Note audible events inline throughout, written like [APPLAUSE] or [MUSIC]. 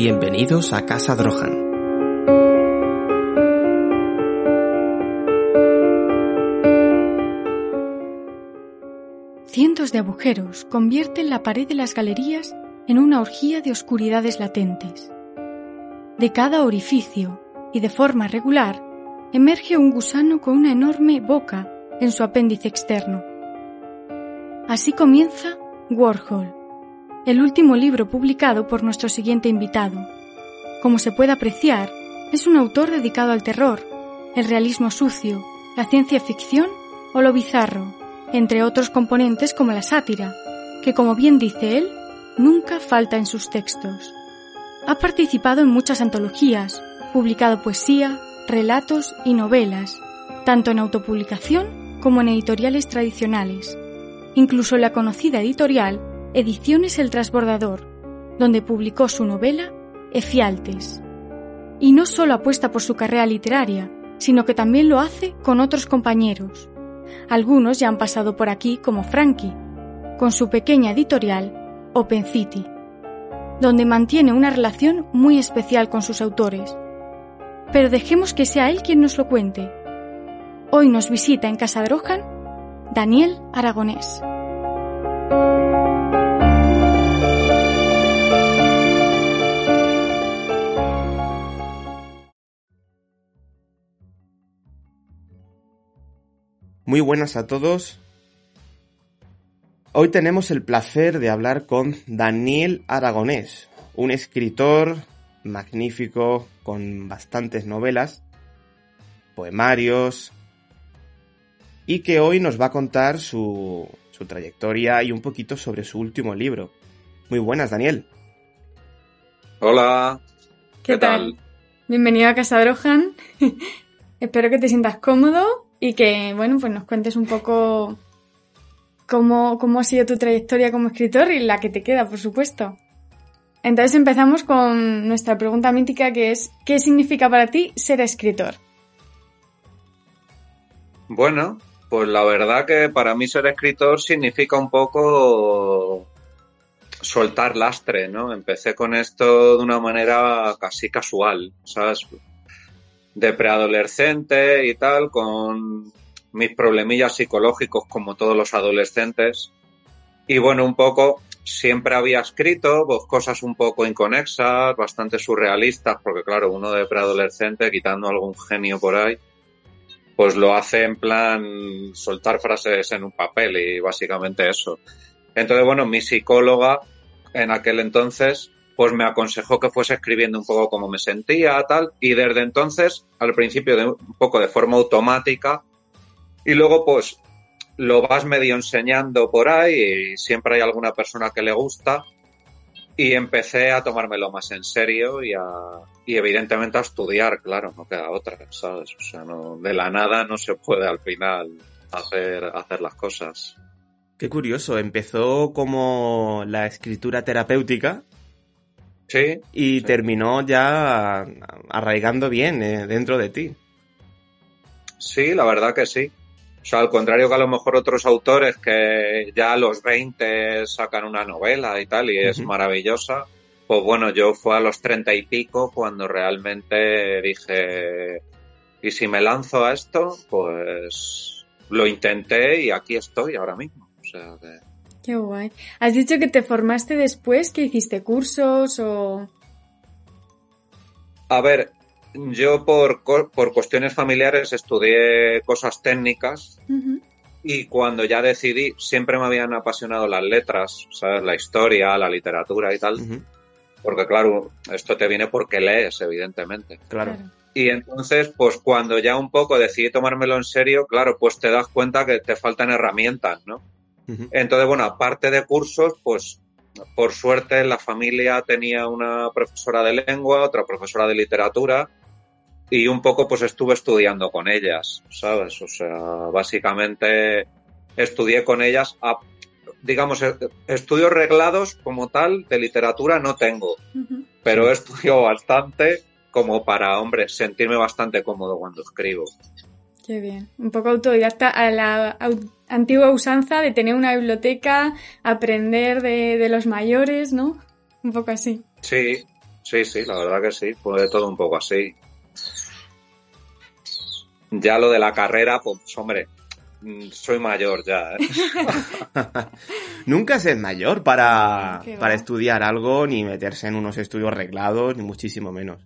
Bienvenidos a Casa Drohan. Cientos de agujeros convierten la pared de las galerías en una orgía de oscuridades latentes. De cada orificio, y de forma regular, emerge un gusano con una enorme boca en su apéndice externo. Así comienza Warhol, el último libro publicado por nuestro siguiente invitado. Como se puede apreciar, es un autor dedicado al terror, el realismo sucio, la ciencia ficción o lo bizarro, entre otros componentes como la sátira, que como bien dice él, nunca falta en sus textos. Ha participado en muchas antologías, publicado poesía, relatos y novelas, tanto en autopublicación como en editoriales tradicionales, incluso la conocida editorial Ediciones El Transbordador, donde publicó su novela Efialtes. Y no solo apuesta por su carrera literaria, sino que también lo hace con otros compañeros. Algunos ya han pasado por aquí como Frankie, con su pequeña editorial Open City, donde mantiene una relación muy especial con sus autores, pero dejemos que sea él quien nos lo cuente. Hoy nos visita en Casa de Rohan Daniel Aragonés. Muy buenas a todos. Hoy tenemos el placer de hablar con Daniel Aragonés, un escritor magnífico con bastantes novelas, poemarios, y que hoy nos va a contar su, su trayectoria y un poquito sobre su último libro. Muy buenas, Daniel. Hola. ¿Qué, tal? Bienvenido a Casa Drohan. [LAUGHS] Espero que te sientas cómodo y que, bueno, pues nos cuentes un poco cómo, cómo ha sido tu trayectoria como escritor y la que te queda, por supuesto. Entonces empezamos con nuestra pregunta mítica que es, ¿qué significa para ti ser escritor? Bueno, pues la verdad que para mí ser escritor significa un poco soltar lastre, ¿no? Empecé con esto de una manera casi casual, ¿sabes? De preadolescente y tal, con mis problemillas psicológicos como todos los adolescentes. Y bueno, un poco siempre había escrito pues, cosas un poco inconexas, bastante surrealistas, porque claro, uno de preadolescente, quitando algún genio por ahí, pues lo hace en plan soltar frases en un papel y básicamente eso. Entonces, bueno, mi psicóloga en aquel entonces, pues me aconsejó que fuese escribiendo un poco como me sentía, tal, y desde entonces, al principio un poco de forma automática, y luego pues lo vas medio enseñando por ahí y siempre hay alguna persona que le gusta y empecé a tomármelo más en serio y, a, evidentemente a estudiar, claro, no queda otra, ¿sabes? O sea, no, de la nada no se puede al final hacer, hacer las cosas. Qué curioso, empezó como la escritura terapéutica. Sí. Y sí. terminó ya arraigando bien eh, dentro de ti. Sí, la verdad que sí. O sea, al contrario que a lo mejor otros autores que ya a los 20 sacan una novela y tal, y es uh -huh. maravillosa, pues bueno, yo fue a los 30 y pico cuando realmente dije, ¿y si me lanzo a esto? Pues lo intenté y aquí estoy ahora mismo. O sea que... Qué guay. ¿Has dicho que te formaste después? ¿Que hiciste cursos o...? A ver, yo por, por cuestiones familiares estudié cosas técnicas uh -huh. y cuando ya decidí, siempre me habían apasionado las letras, ¿sabes? La historia, la literatura y tal. Uh -huh. Porque claro, esto te viene porque lees, evidentemente. Claro. Y entonces, pues cuando ya un poco decidí tomármelo en serio, claro, pues te das cuenta que te faltan herramientas, ¿no? Uh -huh. Entonces, bueno, aparte de cursos, pues por suerte la familia tenía una profesora de lengua, otra profesora de literatura y un poco pues estuve estudiando con ellas, ¿sabes? O sea, básicamente estudié con ellas, a, digamos, estudios reglados como tal de literatura no tengo, uh -huh. pero he estudiado bastante como para, hombre, sentirme bastante cómodo cuando escribo. Qué bien. Un poco autodidacta a la antigua usanza de tener una biblioteca, aprender de, de los mayores, ¿no? Un poco así. Sí, Sí, sí, la verdad que sí, fue de todo un poco así. Ya lo de la carrera, pues hombre, mm, soy mayor ya. ¿eh? [LAUGHS] Nunca se es mayor para, para estudiar algo, ni meterse en unos estudios reglados, ni muchísimo menos.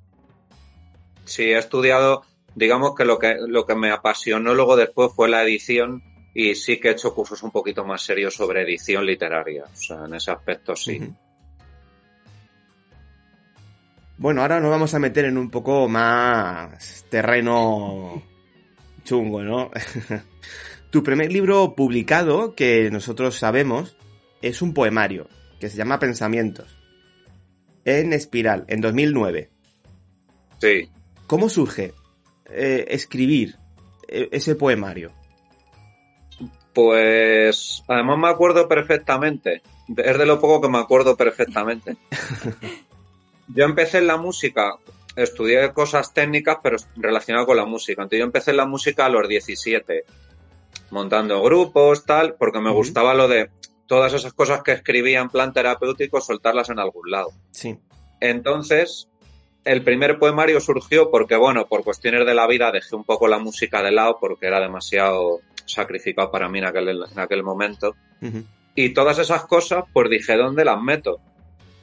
Sí, he estudiado, digamos que lo que, lo que me apasionó luego después fue la edición y sí que he hecho cursos un poquito más serios sobre edición literaria. O sea, en ese aspecto sí. Bueno, ahora nos vamos a meter en un poco más terreno chungo, ¿no? [LAUGHS] tu primer libro publicado, que nosotros sabemos, es un poemario, que se llama Pensamientos, en Espiral, en 2009. Sí. ¿Cómo surge eh, escribir eh, ese poemario? Pues además me acuerdo perfectamente. Es de lo poco que me acuerdo perfectamente. [LAUGHS] Yo empecé en la música, estudié cosas técnicas, pero relacionadas con la música. Entonces yo empecé en la música a los 17, montando grupos, tal, porque me gustaba lo de todas esas cosas que escribía en plan terapéutico, soltarlas en algún lado. Sí. Entonces, el primer poemario surgió porque, bueno, por cuestiones de la vida dejé un poco la música de lado porque era demasiado sacrificado para mí en aquel, en aquel momento. Y todas esas cosas, pues dije, ¿dónde las meto?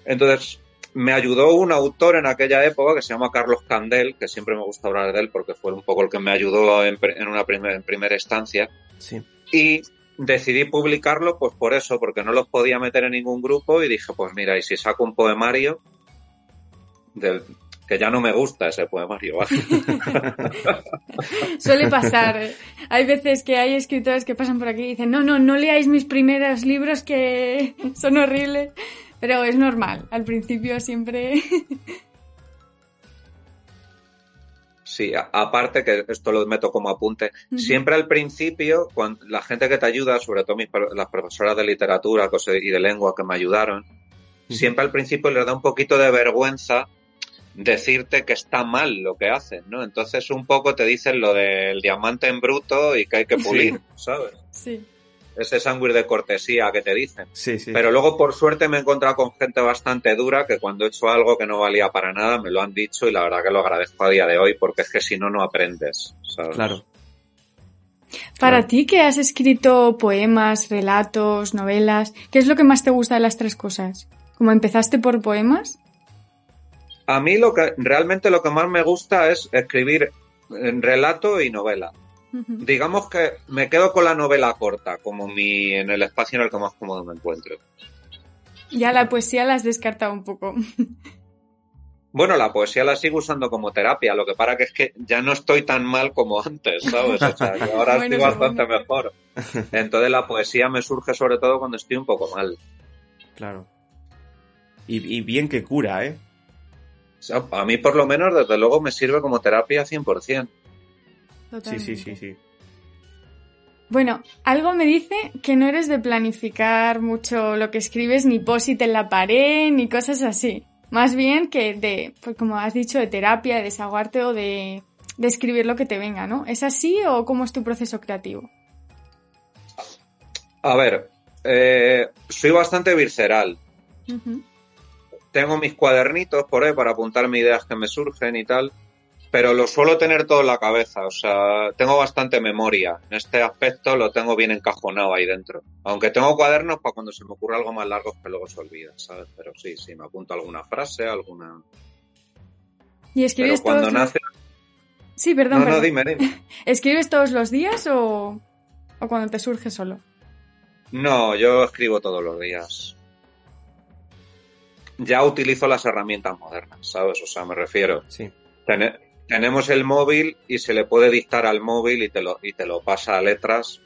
Entonces, me ayudó un autor en aquella época que se llama Carlos Candel, que siempre me gusta hablar de él porque fue un poco el que me ayudó en, una en primera instancia. Sí. Y decidí publicarlo pues por eso, porque no los podía meter en ningún grupo y dije, pues mira, y si saco un poemario del, que ya no me gusta ese poemario. [LAUGHS] Suele pasar. ¿eh? Hay veces que hay escritores que pasan por aquí y dicen, no, no, no leáis mis primeros libros que [LAUGHS] son horribles. Pero es normal, al principio siempre... [LAUGHS] Sí, aparte que esto lo meto como apunte, siempre al principio, cuando la gente que te ayuda, sobre todo mis, las profesoras de literatura y de lengua que me ayudaron, siempre al principio les da un poquito de vergüenza decirte que está mal lo que hacen, ¿no? Entonces un poco te dicen lo del diamante en bruto y que hay que pulir, ¿sabes? Sí ese sándwich de cortesía que te dicen. Sí, sí. Pero luego, por suerte, me he encontrado con gente bastante dura que cuando he hecho algo que no valía para nada, me lo han dicho y la verdad que lo agradezco a día de hoy porque es que si no, no aprendes. Claro. Para ti que has escrito poemas, relatos, novelas, ¿qué es lo que más te gusta de las tres cosas? ¿Cómo empezaste por poemas? A mí lo que realmente lo que más me gusta es escribir relato y novela. Digamos que me quedo con la novela corta, como mi, en el espacio en el que más cómodo me encuentro. Ya la poesía la has descartado un poco. [LAUGHS] Bueno, la poesía la sigo usando como terapia, lo que para que es que ya no estoy tan mal como antes, ¿sabes? O sea, ahora [LAUGHS] estoy bastante mejor. Entonces la poesía me surge sobre todo cuando estoy un poco mal. Claro. Y, bien que cura, ¿eh? A mí por lo menos, desde luego, me sirve como terapia 100%. Sí, sí, sí, sí. Bueno, algo me dice que no eres de planificar mucho lo que escribes, ni posit en la pared, ni cosas así. Más bien que de, pues como has dicho, de terapia, de desahogarte o de, escribir lo que te venga, ¿no? ¿Es así o cómo es tu proceso creativo? A ver, eh, soy bastante visceral. Tengo mis cuadernitos por ahí para apuntarme ideas que me surgen y tal pero lo suelo tener todo en la cabeza, o sea, tengo bastante memoria. En este aspecto lo tengo bien encajonado ahí dentro. Aunque tengo cuadernos para cuando se me ocurre algo más largo que luego se olvida, ¿sabes? Pero sí, sí, me apunto alguna frase, alguna... ¿Y escribes cuando todos nace... Sí, perdón. No, no, dime, dime. [LAUGHS] ¿Escribes todos los días o... o cuando te surge solo? No, yo escribo todos los días. Ya utilizo las herramientas modernas, ¿sabes? O sea, me refiero. Sí tenemos el móvil y se le puede dictar al móvil y te lo, y te lo pasa a letras,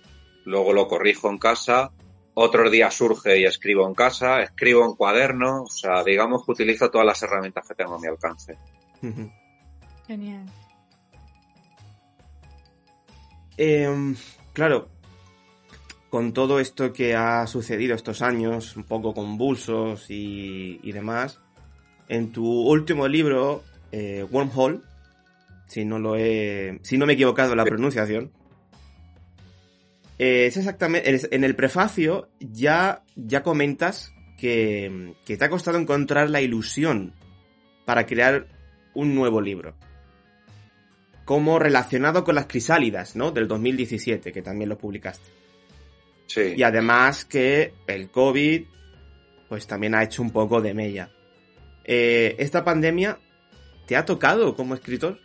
luego lo corrijo en casa, otros días surge y escribo en casa, escribo en cuaderno, o sea, digamos que utilizo todas las herramientas que tengo a mi alcance. Genial. Em, claro, con todo esto que ha sucedido estos años, un poco convulsos y, y demás, en tu último libro, eh, Wormhole, si no lo he, si no me he equivocado en la pronunciación. Eh, es exactamente, en el prefacio ya, ya comentas que, te ha costado encontrar la ilusión para crear un nuevo libro. Como relacionado con las crisálidas, ¿no? Del 2017, que también lo publicaste. Sí. Y además que el COVID, pues también ha hecho un poco de mella. Eh, ¿Esta pandemia te ha tocado como escritor?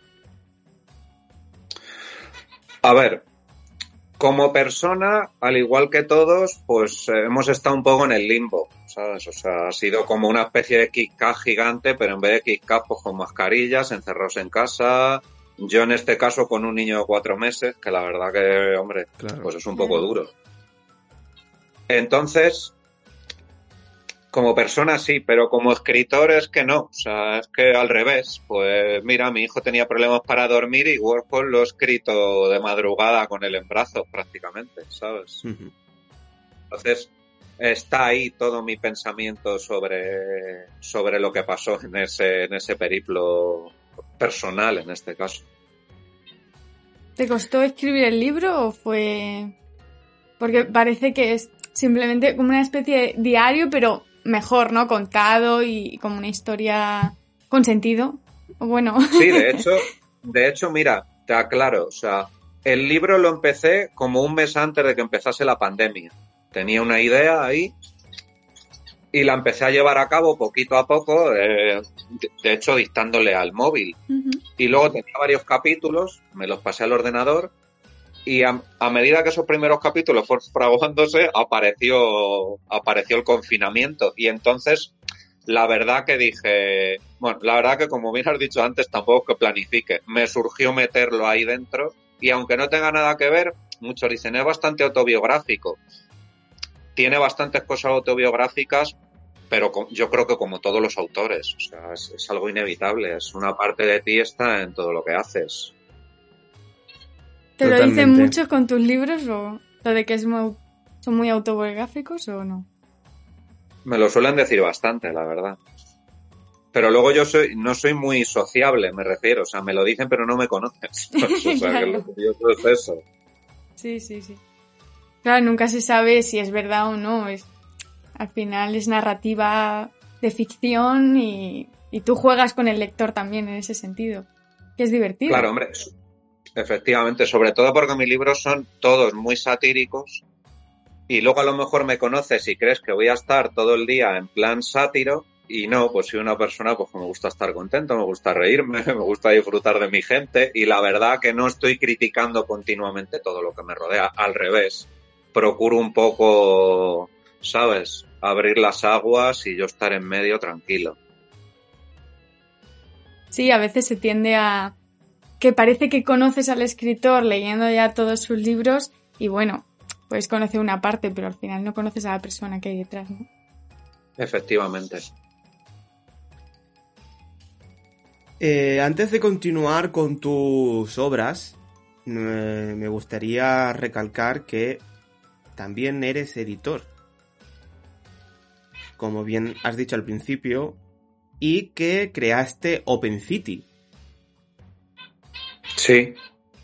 A ver, como persona, al igual que todos, pues eh, hemos estado un poco en el limbo, ¿sabes? O sea, ha sido como una especie de kick gigante, pero en vez de kick pues con mascarillas, encerrados en casa. Yo en este caso con un niño de cuatro meses, que la verdad que, hombre, Claro. pues es un poco duro. Entonces, como persona sí, pero como escritor es que no. O sea, es que al revés. Pues mira, mi hijo tenía problemas para dormir y Warhol lo he escrito de madrugada con él en brazos prácticamente, ¿sabes? Entonces, está ahí todo mi pensamiento sobre, sobre lo que pasó en ese, en ese periplo personal en este caso. ¿Te costó escribir el libro o fue...? Porque parece que es simplemente como una especie de diario, pero mejor, ¿no? Contado y como una historia con sentido. Bueno, Sí, de [LAUGHS] hecho, de hecho, mira, te aclaro, o sea, el libro lo empecé como un mes antes de que empezase la pandemia. Tenía una idea ahí y la empecé a llevar a cabo poquito a poco, eh, de- hecho dictándole al móvil. Y luego tenía varios capítulos, me los pasé al ordenador y a, medida que esos primeros capítulos fueron [LAUGHS] fraguándose, apareció, apareció el confinamiento. Y entonces, la verdad que dije, bueno, la verdad que como bien has dicho antes, tampoco que planifique. Me surgió meterlo ahí dentro y aunque no tenga nada que ver, muchos dicen, es bastante autobiográfico. Tiene bastantes cosas autobiográficas, pero yo creo que como todos los autores, o sea, es, es algo inevitable, es una parte de ti está en todo lo que haces. ¿Te lo dicen muchos con tus libros o lo de que es muy- son muy autobiográficos o no? Me lo suelen decir bastante, la verdad. Pero luego yo soy, no soy muy sociable, me refiero. O sea, me lo dicen, pero no me conoces. [LAUGHS] o sea, que [LAUGHS] lo curioso es eso. Sí, sí, sí. Claro, nunca se sabe si es verdad o no. Es, al final es narrativa de ficción y, y tú juegas con el lector también en ese sentido. Que es divertido. Claro, hombre. Efectivamente, sobre todo porque mis libros son todos muy satíricos. Y luego a lo mejor me conoces y crees que voy a estar todo el día en plan sátiro. Y no, pues soy una persona pues me gusta estar contento, me gusta reírme, [LAUGHS] me gusta disfrutar de mi gente. Y la verdad que no estoy criticando continuamente todo lo que me rodea. Al revés. Procuro un poco, ¿sabes? Abrir las aguas y yo estar en medio tranquilo. Sí, a veces se tiende a que parece que conoces al escritor leyendo ya todos sus libros y bueno, puedes conocer una parte, pero al final no conoces a la persona que hay detrás, ¿no? Efectivamente. Eh, antes de continuar con tus obras, eh, me gustaría recalcar que también eres editor. Como bien has dicho al principio, y que creaste Open City. Sí.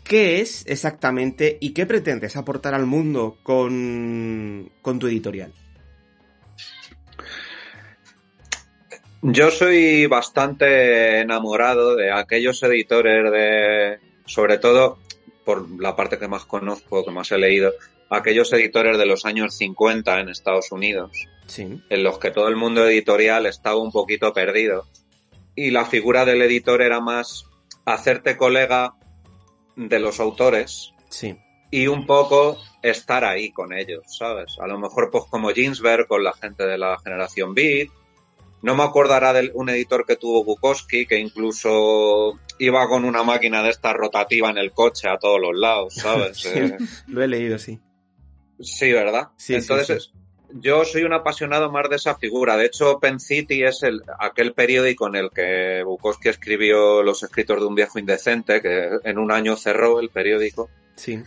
¿Qué es exactamente y qué pretendes aportar al mundo con, con tu editorial? Yo soy bastante enamorado de aquellos editores de, sobre todo por la parte que más conozco, que más he leído, aquellos editores de los años 50 en Estados Unidos, Sí. en los que todo el mundo editorial estaba un poquito perdido. Y la figura del editor era más hacerte colega de los autores Sí. y un poco estar ahí con ellos, ¿sabes? A lo mejor pues como Ginsberg con la gente de la generación Beat. No me acordará de un editor que tuvo Bukowski que incluso iba con una máquina de esta rotativa en el coche a todos los lados, ¿sabes? [LAUGHS] Sí. Eh, Lo he leído, sí. sí, ¿verdad? Sí, sí, Entonces, sí. Yo soy un apasionado más de esa figura. De hecho, Open City es el, aquel periódico en el que Bukowski escribió Los escritos de un viejo indecente, que en un año cerró el periódico. Sí.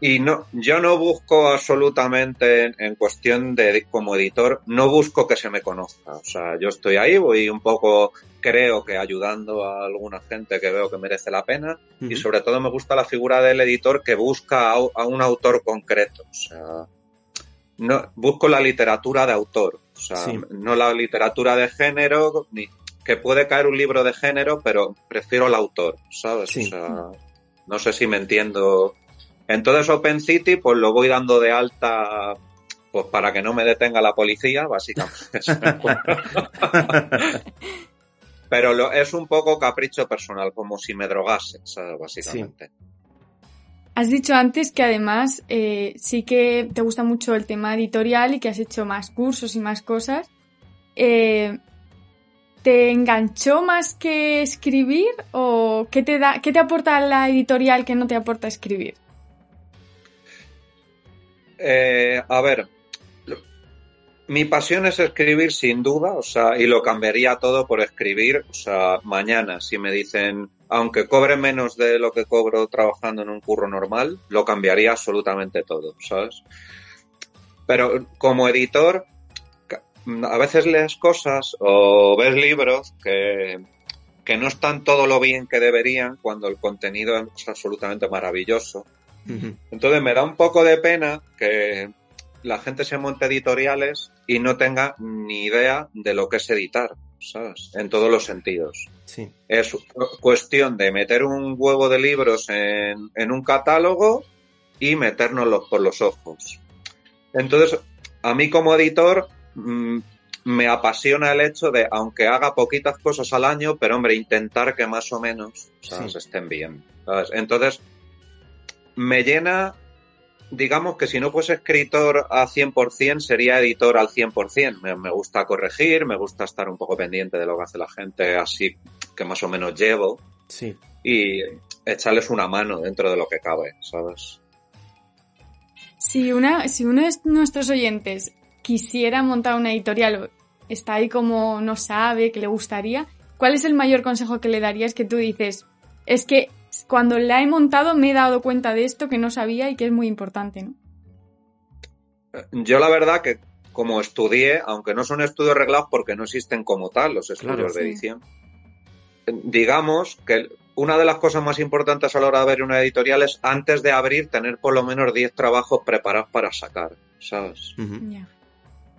Y no, yo no busco absolutamente en, en cuestión de como editor, no busco que se me conozca. O sea, yo estoy ahí, voy un poco, creo que ayudando a alguna gente que veo que merece la pena. Y Ujú. sobre todo me gusta la figura del editor que busca a, a un autor concreto. O sea, no, busco la literatura de autor. O sea, Sí. no la literatura de género, ni, que puede caer un libro de género, pero prefiero el autor, ¿sabes? O sea, no sé si me entiendo. Entonces OpenCity, pues lo voy dando de alta pues para que no me detenga la policía, básicamente. [LAUGHS] Pero es un poco capricho personal, como si me drogase, ¿sabes? básicamente. Has dicho antes que además eh, sí que te gusta mucho el tema editorial y que has hecho más cursos y más cosas. Eh, ¿Te enganchó más que escribir o qué te da, qué te aporta la editorial que no te aporta escribir? Eh, a ver, mi pasión es escribir sin duda, o sea, y lo cambiaría todo por escribir, o sea, mañana si me dicen, aunque cobre menos de lo que cobro trabajando en un curro normal, lo cambiaría absolutamente todo, ¿sabes? Pero como editor, a veces lees cosas o ves libros que, que no están todo lo bien que deberían cuando el contenido es absolutamente maravilloso. Entonces me da un poco de pena que la gente se monte editoriales y no tenga ni idea de lo que es editar, ¿sabes? En todos los sentidos. Sí. Es cuestión de meter un huevo de libros en, en un catálogo y metérnoslos por los ojos. Entonces, a mí como editor mm, me apasiona el hecho de, aunque haga poquitas cosas al año, pero hombre, intentar que más o menos ¿sabes? estén bien. ¿sabes? Entonces, me llena digamos que si no fuese escritor a 100%, sería editor al 100%. Me, me gusta corregir, me gusta estar un poco pendiente de lo que hace la gente, así que más o menos llevo. Sí. Y echarles una mano dentro de lo que cabe, ¿sabes? Si, una, si uno de nuestros oyentes quisiera montar una editorial, está ahí como no sabe, que le gustaría, ¿cuál es el mayor consejo que le darías que tú dices? Es que cuando la he montado me he dado cuenta de esto que no sabía y que es muy importante, ¿no? Yo la verdad que como estudié, aunque no son estudios reglados porque no existen como tal los estudios de edición, digamos que una de las cosas más importantes a la hora de abrir una editorial es antes de abrir tener por lo menos 10 trabajos preparados para sacar, ¿sabes?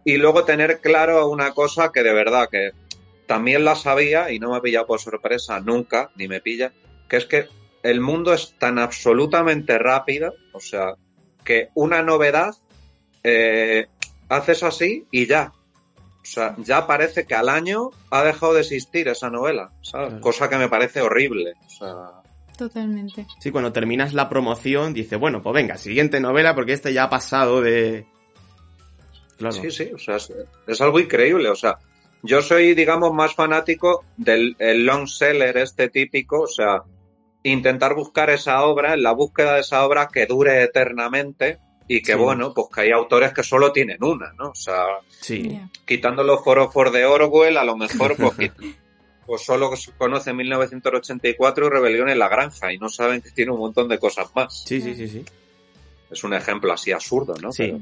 Y luego tener claro una cosa que de verdad que también la sabía y no me ha pillado por sorpresa nunca, ni me pilla, que es que el mundo es tan absolutamente rápido, o sea, que una novedad eh, haces así y ya. O sea, ya parece que al año ha dejado de existir esa novela, ¿sabes? Cosa que me parece horrible. Totalmente. Sí, cuando terminas la promoción, dice, bueno, pues venga, siguiente novela, porque este ya ha pasado de. Claro. Sí, sí, o sea, es, algo increíble. O sea, yo soy, digamos, más fanático del long seller este típico, o sea, intentar buscar esa obra, en la búsqueda de esa obra que dure eternamente y que bueno, pues que hay autores que solo tienen una, ¿no? O sea, sí. quitando los foros de Orwell, a lo mejor pues, [LAUGHS] pues solo conoce 1984 y Rebelión en la Granja y no saben que tiene un montón de cosas más. Sí, sí, sí, sí. Es un ejemplo así absurdo, ¿no? Sí.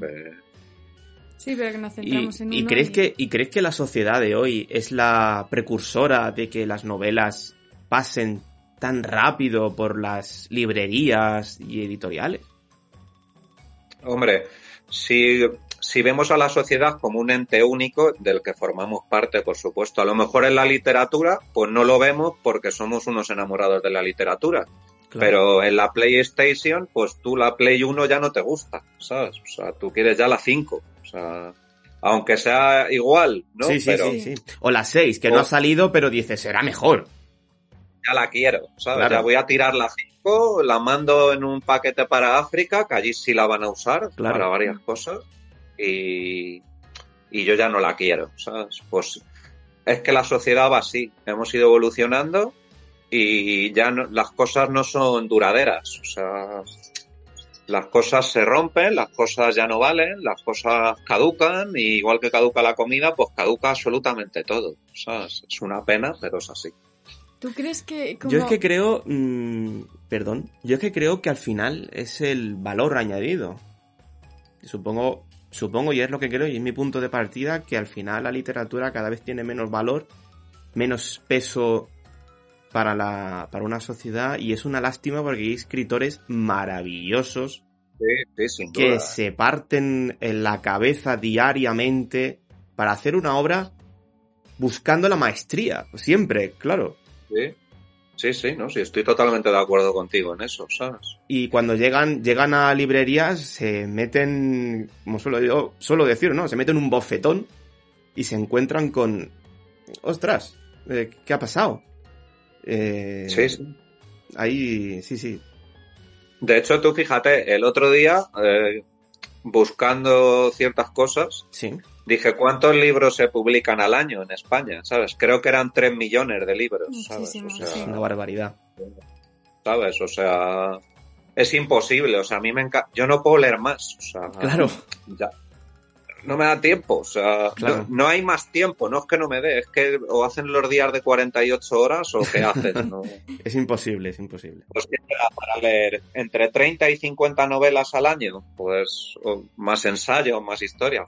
Sí, pero que nos centramos y, en y crees que ¿Y crees que la sociedad de hoy es la precursora de que las novelas pasen tan rápido por las librerías y editoriales? Hombre, si, si vemos a la sociedad como un ente único del que formamos parte, por supuesto, a lo mejor en la literatura, pues no lo vemos porque somos unos enamorados de la literatura. Pero en la PlayStation, pues tú la Play 1 ya no te gusta, ¿sabes? O sea, tú quieres ya la 5. O sea, aunque sea igual, ¿no? Sí, sí, sí, sí, O la 6, que no ha salido, pero dices, será mejor ya la quiero, ¿sabes? Ya voy a tirar la 5, la mando en un paquete para África, que allí sí la van a usar para varias cosas, y, y yo ya no la quiero, ¿sabes? Pues es que la sociedad va así, hemos ido evolucionando y ya las cosas no son duraderas, o sea, las cosas se rompen, las cosas ya no valen, las cosas caducan, y igual que caduca la comida, pues caduca absolutamente todo, ¿sabes? Es una pena, pero es así. ¿Tú crees que.? Yo es que creo. Mm, perdón. Yo es que creo que al final es el valor añadido. Supongo. Supongo, y es lo que creo, y es mi punto de partida, que al final la literatura cada vez tiene menos valor, menos peso para, la, para una sociedad, y es una lástima porque hay escritores maravillosos que se parten en la cabeza diariamente para hacer una obra buscando la maestría, siempre, claro. Sí. Sí, sí, no, sí, estoy totalmente de acuerdo contigo en eso, ¿sabes? Y cuando llegan, llegan a librerías, se meten, como suelo, yo, suelo decir, ¿no? Se meten un bofetón y se encuentran con, ostras, eh, ¿qué ha pasado? Eh, sí, sí. Ahí, sí, sí. De hecho, tú fíjate, el otro día, eh, buscando ciertas cosas, Sí. Dije, ¿cuántos libros se publican al año en España? ¿Sabes? Creo que eran 3 millones de libros, ¿sabes? O sea, sí. Una barbaridad. ¿sabes? O sea, es imposible, o sea, a mí me encanta, yo no puedo leer más, o sea, Claro, ya. No me da tiempo, o sea, Claro. no, no hay más tiempo, no es que no me dé, es que o hacen los días de 48 horas o qué hacen, ¿no? [LAUGHS] es imposible, es imposible. Pues para leer entre 30 y 50 novelas al año, pues o más ensayos, más historias.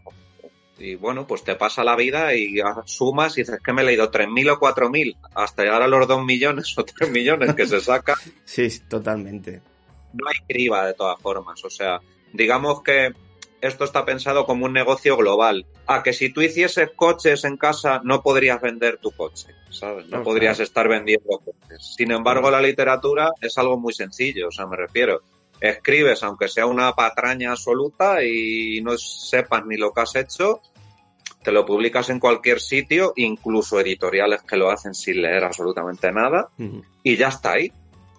Y bueno, pues te pasa la vida y sumas y dices que me he leído 3.000 o 4.000, hasta llegar a los 2 millones o 3 millones que se saca, [LAUGHS] Sí, totalmente. no hay criba de todas formas. O sea, digamos que esto está pensado como un negocio global. A que si tú hicieses coches en casa, no podrías vender tu coche, ¿sabes? No Claro, podrías estar vendiendo coches. Sin embargo, la literatura es algo muy sencillo, o sea, me refiero. Escribes, aunque sea una patraña absoluta y no sepas ni lo que has hecho, te lo publicas en cualquier sitio, incluso editoriales que lo hacen sin leer absolutamente nada y ya está ahí.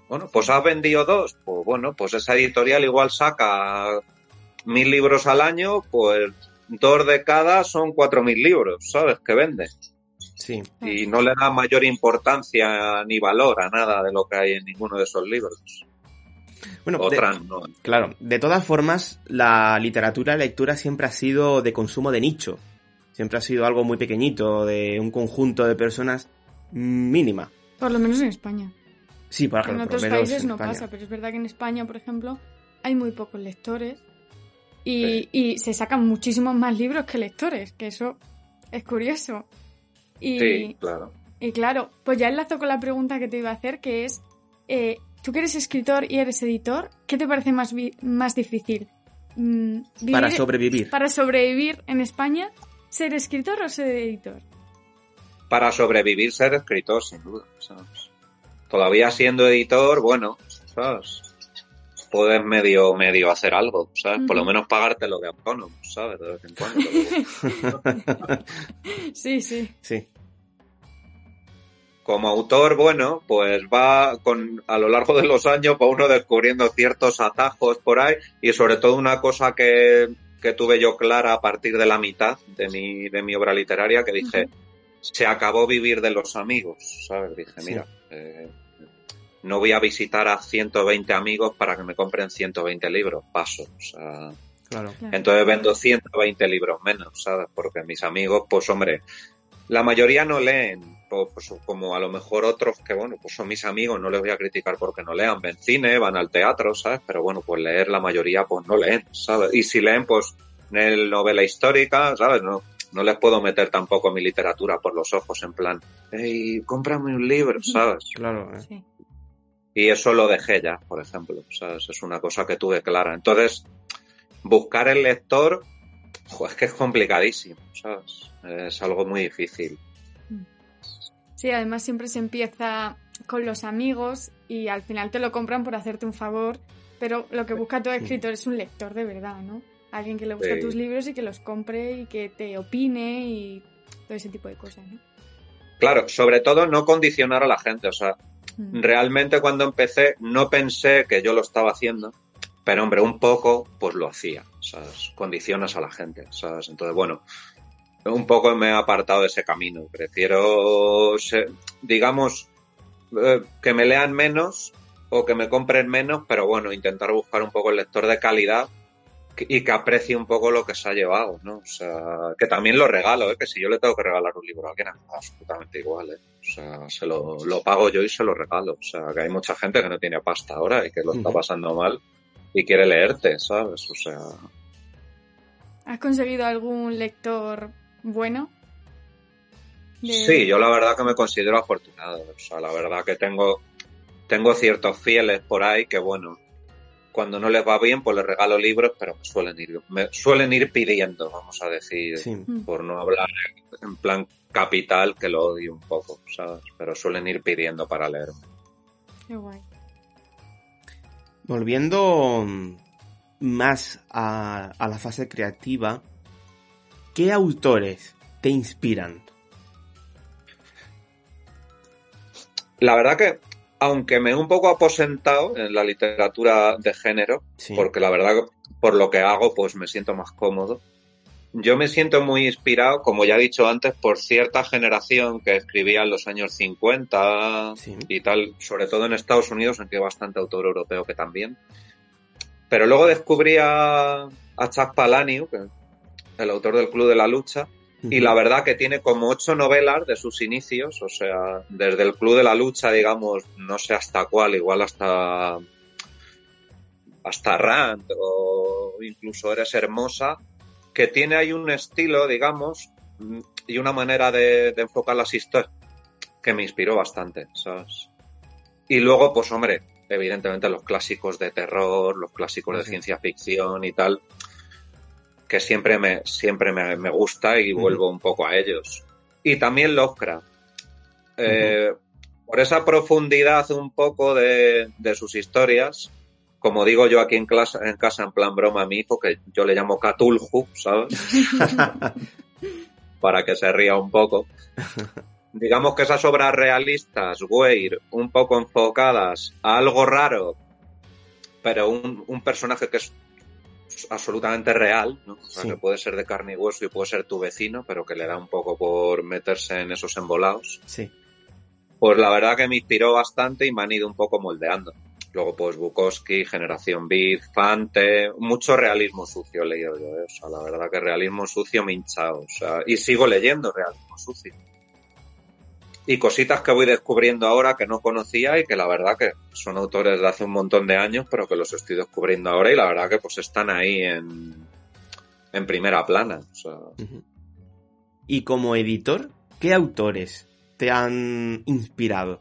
Bueno, pues has vendido dos, pues bueno, pues esa editorial igual saca mil libros al año, pues dos de cada son cuatro mil libros, ¿sabes? Que vende. Sí. Y no le da mayor importancia ni valor a nada de lo que hay en ninguno de esos libros. Bueno, de- Otras no. claro, de todas formas, la literatura, la lectura siempre ha sido de consumo de nicho. Siempre ha sido algo muy pequeñito, de un conjunto de personas mínima. Por lo menos en España. Sí, por En ejemplo, otros por lo menos países en no España. pasa, pero es verdad que en España, por ejemplo, hay muy pocos lectores y, y se sacan muchísimos más libros que lectores, que eso es curioso. Y, Sí, claro. y claro, pues ya enlazo con la pregunta que te iba a hacer, que es, eh, tú que eres escritor y eres editor, ¿qué te parece más, más difícil? Mm, vivir- Para sobrevivir. para sobrevivir en España, ser escritor o ser editor? Para sobrevivir ser escritor, sin duda. ¿sabes? Todavía siendo editor, bueno, ¿sabes? Puedes medio, medio hacer algo, ¿sabes? Por lo menos pagártelo de autónomo, ¿sabes? De vez en cuando. [LAUGHS] Sí, sí. Sí. Como autor, bueno, pues va con a lo largo de los años va uno descubriendo ciertos atajos por ahí y sobre todo una cosa que, que tuve yo clara a partir de la mitad de mi, de mi obra literaria que dije, se acabó vivir de los amigos, ¿sabes? Dije, Sí. mira, eh, no voy a visitar a 120 amigos para que me compren 120 libros, paso, o sea, Claro. entonces vendo 120 libros menos, ¿sabes? Porque mis amigos, pues hombre, la mayoría no leen, pues, como a lo mejor otros que, bueno, pues son mis amigos, no les voy a criticar porque no lean, ven cine, van al teatro, ¿sabes? Pero bueno, pues leer la mayoría, pues no leen, ¿sabes? Y si leen, pues en novela histórica, ¿sabes? No, no les puedo meter tampoco mi literatura por los ojos en plan, hey, cómprame un libro, [LAUGHS] ¿sabes? Claro. eh. Sí. Y eso lo dejé ya, por ejemplo. ¿sabes? Es una cosa que tuve clara. Entonces, buscar el lector, jo, es que es complicadísimo, ¿sabes? Es algo muy difícil. Sí, además siempre se empieza con los amigos y al final te lo compran por hacerte un favor, pero lo que busca todo escritor es un lector de verdad, ¿no? Alguien que le guste Sí. tus libros y que los compre y que te opine y todo ese tipo de cosas, ¿no? Claro, sobre todo no condicionar a la gente. O sea, Mm. realmente cuando empecé no pensé que yo lo estaba haciendo, pero hombre, un poco pues lo hacía, ¿sabes? Condicionas a la gente, ¿sabes? Entonces, bueno, un poco me he apartado de ese camino. Prefiero, ser- digamos, eh, que me lean menos o que me compren menos, pero bueno, intentar buscar un poco el lector de calidad y que aprecie un poco lo que se ha llevado, ¿no? O sea, que también lo regalo, ¿eh? Que si yo le tengo que regalar un libro a alguien, absolutamente igual, ¿eh? O sea, se lo, lo pago yo y se lo regalo. O sea, que hay mucha gente que no tiene pasta ahora y que lo está pasando mal y quiere leerte, ¿sabes? O sea, ¿Has conseguido algún lector bueno? De- sí, yo la verdad que me considero afortunado. O sea, la verdad que tengo, tengo ciertos fieles por ahí que, bueno, cuando no les va bien, pues les regalo libros, pero me suelen ir, me suelen ir pidiendo, vamos a decir, Mm. por no hablar en plan capital, que lo odio un poco, ¿sabes? Pero suelen ir pidiendo para leer. Qué guay. Volviendo más a, a la fase creativa, ¿qué autores te inspiran? La verdad que, aunque me he un poco aposentado en la literatura de género, Sí. porque la verdad por lo que hago, pues me siento más cómodo. Yo me siento muy inspirado, como ya he dicho antes, por cierta generación que escribía en los años 50 Sí. y tal, sobre todo en Estados Unidos, aunque hay bastante autor europeo que también. Pero luego descubrí a, a Chuck Palahniuk, que- el autor del Club de la Lucha, y la verdad que tiene como ocho novelas de sus inicios, o sea, desde el Club de la Lucha, digamos, no sé hasta cuál, igual hasta hasta Rand o incluso Eres Hermosa, que tiene ahí un estilo, digamos, y una manera de, de enfocar las historias que me inspiró bastante, ¿sabes? Y luego, pues hombre, evidentemente los clásicos de terror, los clásicos de ciencia ficción y tal, que siempre me, siempre me, me gusta y vuelvo un poco a ellos. Y también Lovecraft. Eh, Por esa profundidad un poco de, de sus historias, como digo yo aquí en, clase, en casa en plan broma a mi hijo, que yo le llamo Catulhu, ¿sabes? [LAUGHS] Para que se ría un poco. Digamos que esas obras realistas, Weir, un poco enfocadas a algo raro, pero un, un personaje que es absolutamente real, ¿no? O sea, Sí. que puede ser de carne y hueso y puede ser tu vecino, pero que le da un poco por meterse en esos embolados. Sí. Pues la verdad que me inspiró bastante y me han ido un poco moldeando. Luego, pues Bukowski, Generación Beat, Fante, mucho realismo sucio he leído yo, ¿eh? O sea, la verdad que realismo sucio me he hinchado. O sea, y sigo leyendo realismo sucio. Y cositas que voy descubriendo ahora que no conocía y que la verdad que son autores de hace un montón de años, pero que los estoy descubriendo ahora y la verdad que pues están ahí en, en primera plana. O sea, Ujú. Y como editor, ¿qué autores te han inspirado?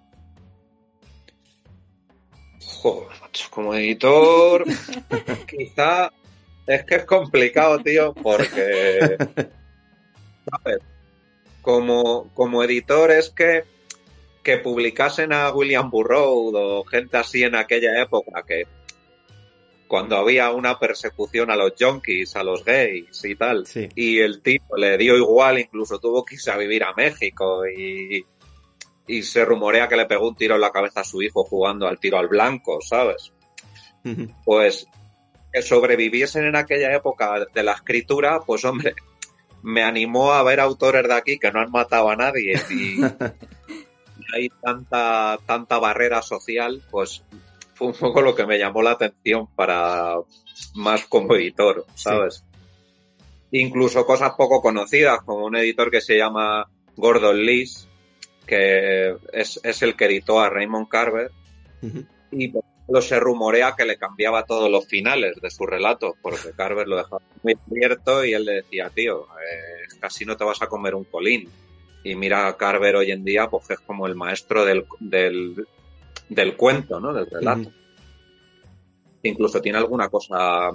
Joder, como editor, [LAUGHS] quizá es que es complicado, tío, porque, [LAUGHS] ¿sabes? Como, como editor es que, que publicasen a William Burroughs o gente así en aquella época que cuando había una persecución a los junkies, a los gays y tal, Sí. y el tipo le dio igual, incluso tuvo que irse a vivir a México y, y se rumorea que le pegó un tiro en la cabeza a su hijo jugando al tiro al blanco, ¿sabes? Pues que sobreviviesen en aquella época de la escritura, pues hombre, me animó a ver autores de aquí que no han matado a nadie. Y, [LAUGHS] y hay tanta, tanta barrera social, pues fue un poco lo que me llamó la atención para más como editor, ¿sabes? Incluso cosas poco conocidas, como un editor que se llama Gordon Lees, que es, es el que editó a Raymond Carver, y por ejemplo se rumorea que le cambiaba todos los finales de sus relatos, porque Carver lo dejaba muy abierto y él le decía, tío, eh, casi no te vas a comer un colín. Y mira a Carver hoy en día, pues es como el maestro del, del, del cuento, ¿no? Del relato. Incluso tiene alguna cosa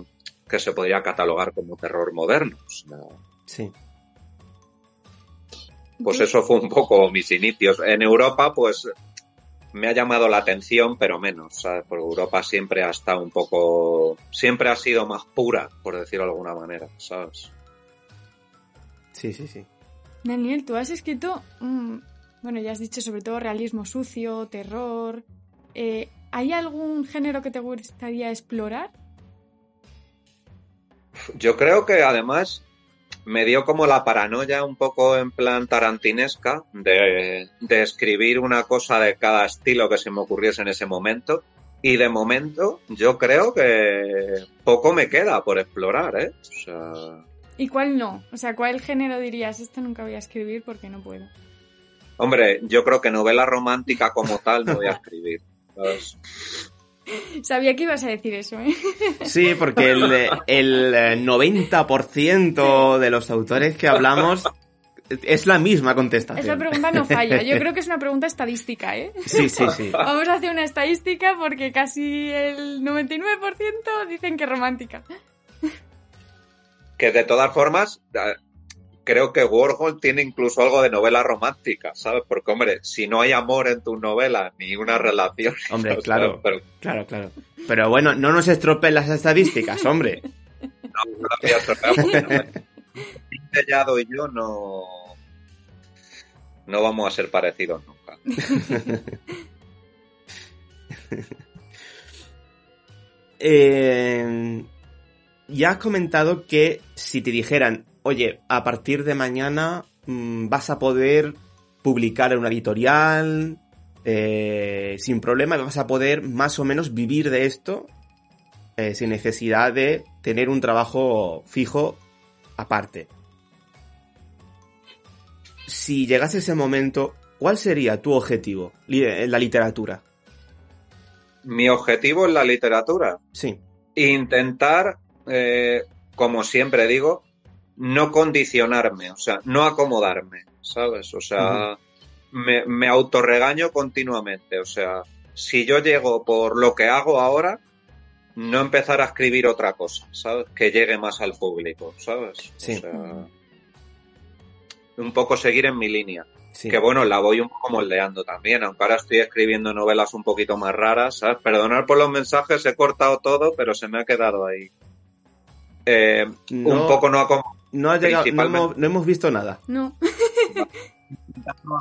que se podría catalogar como terror moderno. Sí. pues eso fue un poco mis inicios. En Europa, pues me ha llamado la atención, pero menos, ¿sabes? Porque Europa siempre ha estado un poco, siempre ha sido más pura, por decirlo de alguna manera, ¿sabes? Sí, sí, sí. Daniel, tú has escrito, mm, bueno, ya has dicho sobre todo realismo sucio, terror. Eh, ¿Hay algún género que te gustaría explorar? Yo creo que además me dio como la paranoia un poco en plan tarantinesca de, de escribir una cosa de cada estilo que se me ocurriese en ese momento. Y de momento yo creo que poco me queda por explorar, ¿eh? O sea, ¿Y cuál no? O sea, ¿cuál género dirías, esto nunca voy a escribir porque no puedo? hombre, yo creo que novela romántica como tal no voy a escribir. ¿sabes? [LAUGHS] Sabía que ibas a decir eso, ¿eh? Sí, porque el, el 90% de los autores que hablamos es la misma contestación. Esa pregunta no falla. Yo [LAUGHS] creo que es una pregunta estadística, ¿eh? Sí, sí, sí. Vamos a hacer una estadística porque casi el 99% dicen que romántica. Que de todas formas, creo que Warhol tiene incluso algo de novela romántica, ¿sabes? Porque, hombre, si no hay amor en tu novela ni una relación. [LAUGHS] Hombre, claro. Pero... Claro, claro. Pero bueno, no nos estropeen las estadísticas, hombre. [LAUGHS] No, no lo había estropeado Sellado y yo no. No vamos a ser parecidos nunca. [LAUGHS] eh, ya has comentado que si te dijeran, oye, a partir de mañana mmm, vas a poder publicar en una editorial eh, sin problema, vas a poder más o menos vivir de esto eh, sin necesidad de tener un trabajo fijo aparte. Si llegase ese momento, ¿cuál sería tu objetivo en la literatura? Mi objetivo en la literatura. Sí. Intentar eh, como siempre digo, no condicionarme, o sea, no acomodarme, ¿sabes? O sea, uh -huh. me, me autorregaño continuamente, o sea, si yo llego por lo que hago ahora, no empezar a escribir otra cosa, ¿sabes? Que llegue más al público, ¿sabes? Sí. O sea, un poco seguir en mi línea. Sí. Que bueno, la voy un poco moldeando también, aunque ahora estoy escribiendo novelas un poquito más raras, ¿sabes? Perdonar por los mensajes, he cortado todo, pero se me ha quedado ahí. Eh, No. un poco no, acom No, ha llegado, no, hemos, no hemos visto nada. No.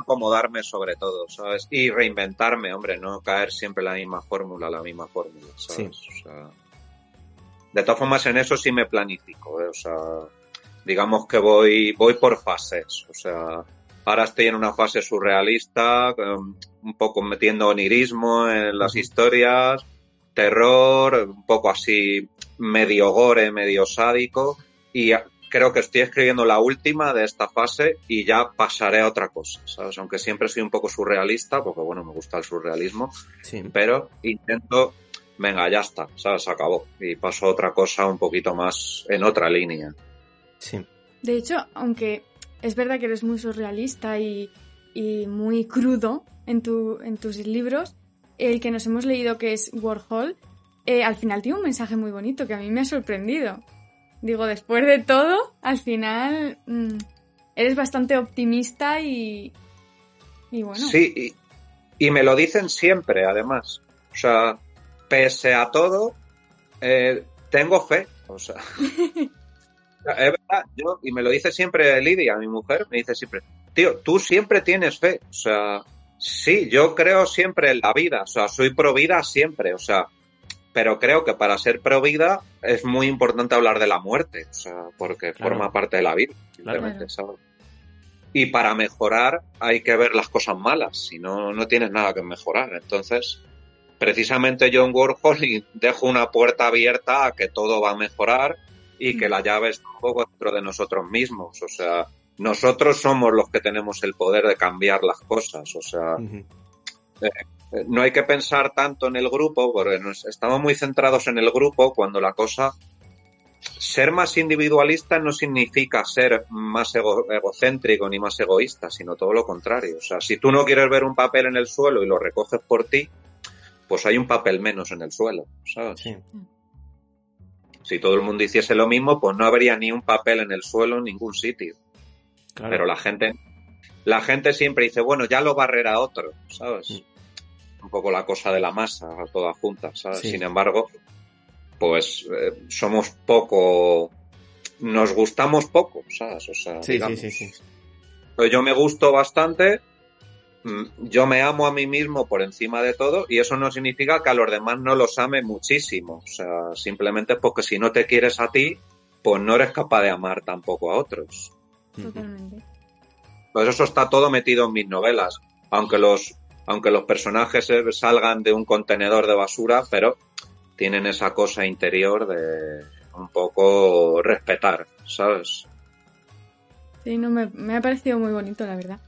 acomodarme sobre todo, ¿sabes? Y reinventarme, hombre, no caer siempre la misma fórmula, la misma fórmula, ¿sabes? O sea, de todas formas, en eso sí me planifico, ¿eh? o sea, digamos que voy, voy por fases, o sea, ahora estoy en una fase surrealista, um, un poco metiendo onirismo en las historias, terror, un poco así medio gore, medio sádico, y creo que estoy escribiendo la última de esta fase y ya pasaré a otra cosa, ¿sabes? Aunque siempre soy un poco surrealista, porque bueno, me gusta el surrealismo, Sí. pero intento, venga, ya está, ¿sabes? Se acabó. Y paso a otra cosa un poquito más en otra línea. Sí. De hecho, aunque es verdad que eres muy surrealista y, y muy crudo en, tu, en tus libros, el que nos hemos leído que es Warhol, eh, al final tiene un mensaje muy bonito que a mí me ha sorprendido. Digo, después de todo, al final mm, eres bastante optimista y, y bueno. Sí, y, y me lo dicen siempre, además. O sea, pese a todo, eh, tengo fe. O sea, [LAUGHS] es verdad, yo, y me lo dice siempre Lidia, mi mujer, me dice siempre, tío, tú siempre tienes fe. O sea, sí, yo creo siempre en la vida. O sea, soy pro vida siempre. O sea, pero creo que para ser pro vida es muy importante hablar de la muerte. O sea, porque Claro. forma parte de la vida. Claro. simplemente, ¿sabes? Y para mejorar hay que ver las cosas malas, si no, no tienes nada que mejorar. Entonces, precisamente yo en Warhol y dejo una puerta abierta a que todo va a mejorar y que la llave está un poco dentro de nosotros mismos. O sea, nosotros somos los que tenemos el poder de cambiar las cosas. O sea, eh, no hay que pensar tanto en el grupo, porque nos, estamos muy centrados en el grupo cuando la cosa... Ser más individualista no significa ser más ego- egocéntrico ni más egoísta, sino todo lo contrario. O sea, si tú no quieres ver un papel en el suelo y lo recoges por ti, pues hay un papel menos en el suelo, ¿sabes? Sí. Si todo el mundo hiciese lo mismo, pues no habría ni un papel en el suelo en ningún sitio. Claro. Pero la gente, la gente siempre dice, bueno, ya lo barrerá otro, ¿sabes? Un poco la cosa de la masa, toda junta, ¿sabes? Sí. Sin embargo, pues eh, somos poco, nos gustamos poco, ¿sabes? O sea, Sí, digamos, sí, sí, sí. yo me gusto bastante, mm, yo me amo a mí mismo por encima de todo y eso no significa que a los demás no los ame muchísimo. O sea, simplemente porque si no te quieres a ti, pues no eres capaz de amar tampoco a otros. Totalmente. Pues eso está todo metido en mis novelas, aunque los, aunque los personajes salgan de un contenedor de basura, pero tienen esa cosa interior de un poco respetar, ¿sabes? Sí, no, me, me ha parecido muy bonito, la verdad.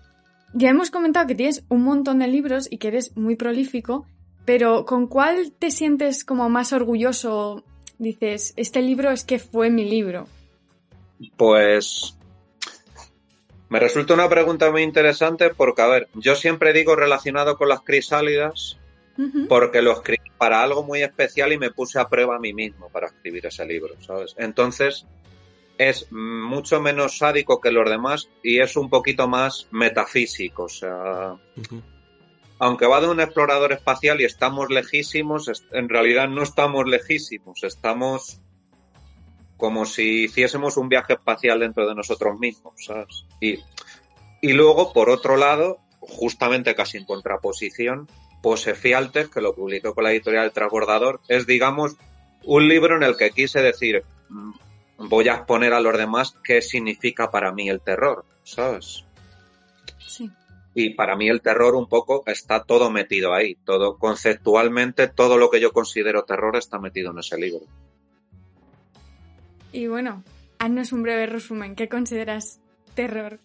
Ya hemos comentado que tienes un montón de libros y que eres muy prolífico, pero ¿con cuál te sientes como más orgulloso? Dices, este libro es que fue mi libro. Pues Me resulta una pregunta muy interesante porque, a ver, yo siempre digo relacionado con las crisálidas, porque lo escribí para algo muy especial y me puse a prueba a mí mismo para escribir ese libro, ¿sabes? Entonces, es mucho menos sádico que los demás y es un poquito más metafísico, o sea... Aunque va de un explorador espacial y estamos lejísimos, en realidad no estamos lejísimos, estamos como si hiciésemos un viaje espacial dentro de nosotros mismos, ¿sabes? Y, y luego, por otro lado, justamente casi en contraposición, Pose Fialtes, que lo publicó con la editorial El Transbordador, es, digamos, un libro en el que quise decir, mm, voy a exponer a los demás qué significa para mí el terror, ¿sabes? Sí. Y para mí el terror un poco está todo metido ahí, todo conceptualmente, todo lo que yo considero terror está metido en ese libro. Y bueno, haznos un breve resumen, ¿qué consideras terror?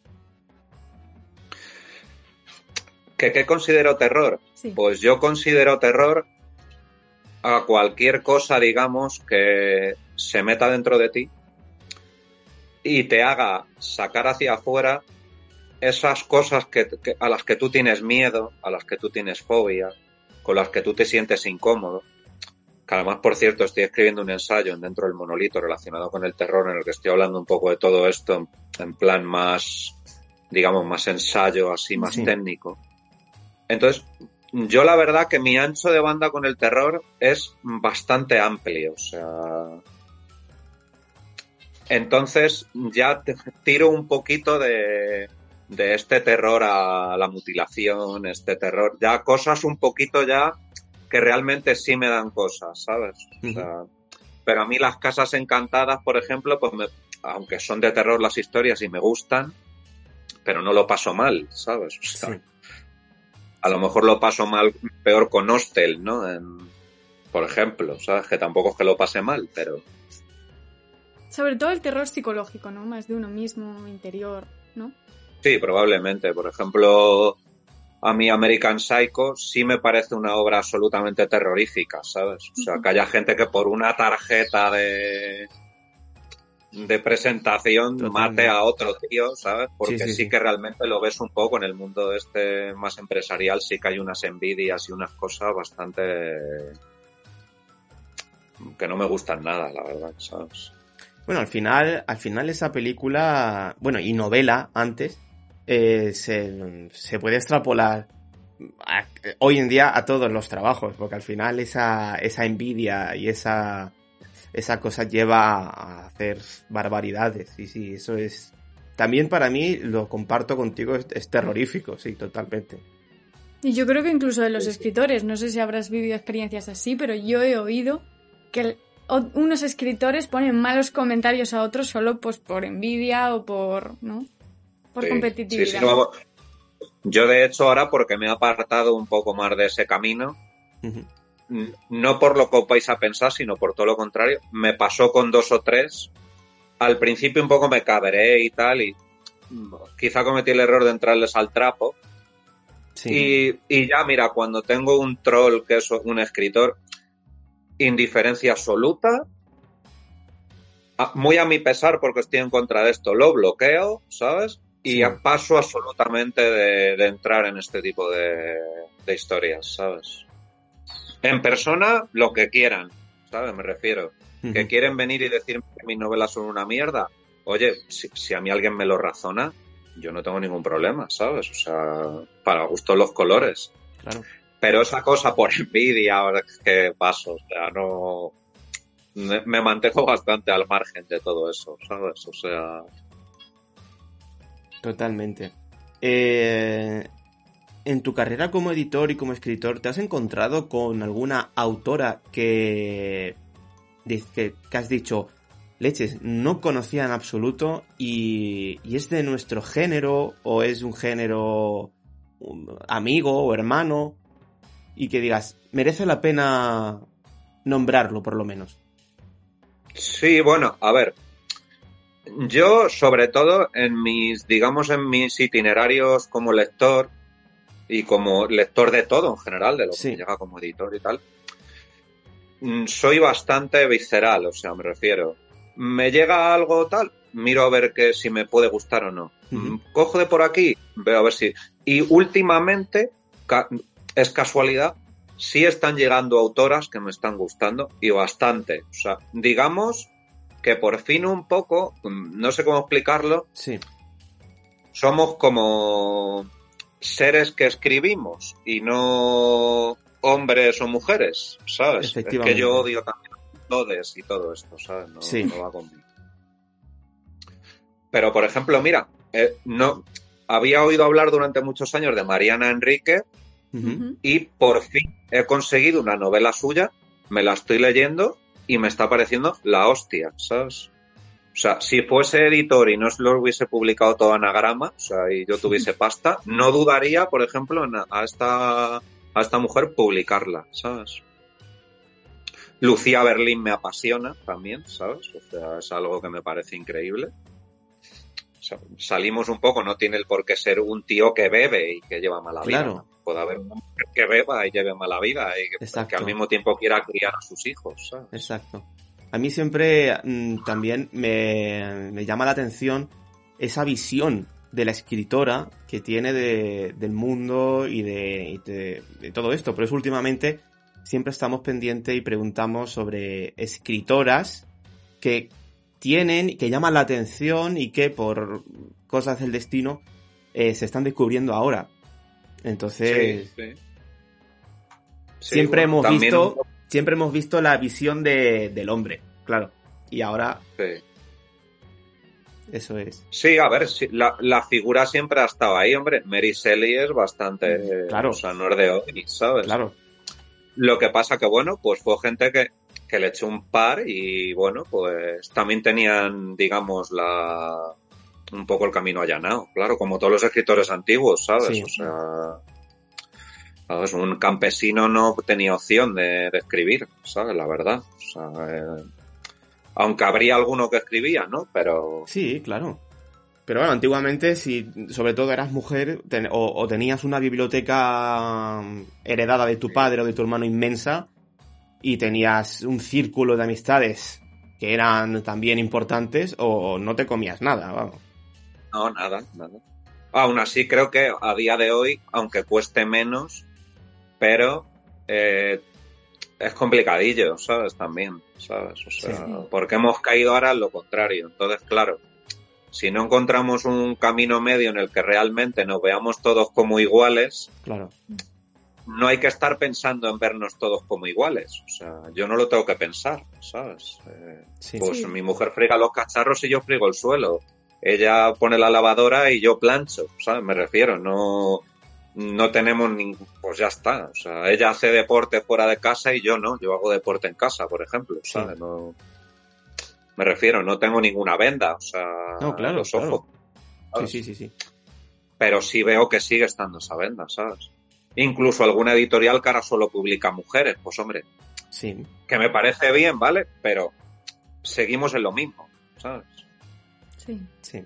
¿Qué, considero terror? Pues yo considero terror a cualquier cosa, digamos, que se meta dentro de ti y te haga sacar hacia afuera esas cosas que, a las que tú tienes miedo, a las que tú tienes fobia, con las que tú te sientes incómodo. Que además, por cierto, estoy escribiendo un ensayo dentro del monolito relacionado con el terror en el que estoy hablando un poco de todo esto en, plan más, digamos, más ensayo, así más técnico. Entonces, yo la verdad que mi ancho de banda con el terror es bastante amplio. O sea. Entonces ya te tiro un poquito de, de este terror a la mutilación, este terror, ya cosas un poquito ya que realmente sí me dan cosas, ¿sabes? O sea, pero a mí las casas encantadas, por ejemplo, pues me, aunque son de terror las historias y me gustan, pero no lo paso mal, ¿sabes? O sea, a lo mejor lo paso mal, peor con Hostel, ¿no? por ejemplo, ¿sabes? Que tampoco es que lo pase mal, pero... Sobre todo el terror psicológico, ¿no? Más de uno mismo, interior, ¿no? Sí, probablemente. Por ejemplo, a mí American Psycho sí me parece una obra absolutamente terrorífica, ¿sabes? O sea, que haya gente que por una tarjeta de de presentación mate a otro tío, ¿sabes? Porque sí, que realmente lo ves un poco en el mundo este más empresarial, sí que hay unas envidias y unas cosas bastante que no me gustan nada, la verdad, ¿sabes? Bueno, al final, al final esa película, bueno, y novela antes, eh, se, se, puede extrapolar hoy en día a todos los trabajos, porque al final esa, esa envidia y esa esa cosa lleva a hacer barbaridades. Y sí, eso es. También para mí, lo comparto contigo, es, terrorífico, sí, totalmente. Y yo creo que incluso de los escritores, no sé si habrás vivido experiencias así, pero yo he oído que unos escritores ponen malos comentarios a otros solo pues por envidia o por, ¿no? Por competitividad. yo de hecho ahora porque me he apartado un poco más de ese camino, no por lo que os vais a pensar, sino por todo lo contrario. Me pasó con dos o tres. Al principio un poco me cabré y tal, y quizá cometí el error de entrarles al trapo. Y, ya, mira, cuando tengo un troll que es un escritor, indiferencia absoluta, muy a mi pesar porque estoy en contra de esto, lo bloqueo, ¿sabes? Y paso absolutamente de, entrar en este tipo de historias, ¿sabes? En persona, lo que quieran, ¿sabes? Me refiero. Que quieren venir y decirme que mis novelas son una mierda. Oye, si, a mí alguien me lo razona, yo no tengo ningún problema, ¿sabes? O sea, para gusto los colores. Claro. Pero esa cosa por envidia, que paso, o sea, no. Me, mantengo bastante al margen de todo eso, ¿sabes? O sea. Totalmente. Eh, en tu carrera como editor y como escritor, ¿te has encontrado con alguna autora que, que, has dicho, leches, no conocía en absoluto y, es de nuestro género o es un género amigo o hermano y que digas, merece la pena nombrarlo por lo menos? Sí, bueno, a ver, yo sobre todo en mis, digamos, en mis itinerarios como lector, y como lector de todo en general, de lo que llega como editor y tal, mm, soy bastante visceral, o sea, me refiero. ¿Me llega algo tal? miro a ver que si me puede gustar o no. Cojo de por aquí, veo a ver si. Y últimamente, es casualidad, sí están llegando autoras que me están gustando y bastante. O sea, digamos que por fin un poco, no sé cómo explicarlo. Sí. Somos como seres que escribimos y no hombres o mujeres, ¿sabes? Es que yo odio también todes y todo esto, ¿sabes? No, sí. va conmigo. Pero, por ejemplo, mira, eh, no, había oído hablar durante muchos años de Mariana Enrique y por fin he conseguido una novela suya, me la estoy leyendo y me está pareciendo la hostia, ¿sabes? O sea, si fuese editor y no lo hubiese publicado todo anagrama, o sea, y yo [LAUGHS] tuviese pasta, no dudaría, por ejemplo, en a esta, a esta mujer publicarla, ¿sabes? Lucía Berlín me apasiona también, ¿sabes? O sea, es algo que me parece increíble. Salimos un poco, no tiene el por qué ser un tío que bebe y que lleva mala vida. Claro. Puede haber un hombre que beba y lleve mala vida y que, al mismo tiempo quiera criar a sus hijos, ¿sabes? Exacto. A mí siempre mm, también me, llama la atención esa visión de la escritora que tiene del mundo y de, todo esto. Por eso últimamente siempre estamos pendientes y preguntamos sobre escritoras que tienen, que llaman la atención y que por cosas del destino eh, se están descubriendo ahora. Entonces, siempre hemos visto siempre hemos visto la visión de, del hombre, claro. Y ahora. Sí. Eso es. Sí, a ver, la, la, figura siempre ha estado ahí, hombre. Mary Shelley es bastante. Claro. O sea, no es de hoy, ¿sabes? Claro. Lo que pasa que, bueno, pues fue gente que, que le echó un par y, bueno, pues también tenían, digamos, la un poco el camino allanado, claro, como todos los escritores antiguos, ¿sabes? O sea, un campesino no tenía opción de, escribir, ¿sabes? La verdad. Eh, aunque habría alguno que escribía, ¿no? Pero... Sí, claro. Pero bueno, antiguamente, si sobre todo eras mujer o, tenías una biblioteca mm, heredada de tu padre o de tu hermano inmensa y tenías un círculo de amistades que eran también importantes o no te comías nada, vamos. No, nada, nada. Aún así creo que a día de hoy, aunque cueste menos, pero eh, es complicadillo, ¿sabes? También, ¿sabes? O sea, porque hemos caído ahora en lo contrario. Entonces, claro, si no encontramos un camino medio en el que realmente nos veamos todos como iguales, claro. No hay que estar pensando en vernos todos como iguales. O sea, yo no lo tengo que pensar, ¿sabes? Eh, pues mi mujer friga los cacharros y yo frigo el suelo. Ella pone la lavadora y yo plancho, ¿sabes? Me refiero, no no tenemos ningún, pues ya está. O sea, ella hace deporte fuera de casa y yo no. Yo hago deporte en casa, por ejemplo. ¿sabes? No, me refiero, no tengo ninguna venda. O sea, no, claro, los ojos. Sí, sí, sí, sí. Pero sí veo que sigue estando esa venda, ¿sabes? Incluso alguna editorial que ahora solo publica mujeres, pues hombre. Sí. Que me parece bien, ¿vale? Pero seguimos en lo mismo, ¿sabes? Sí. Sí.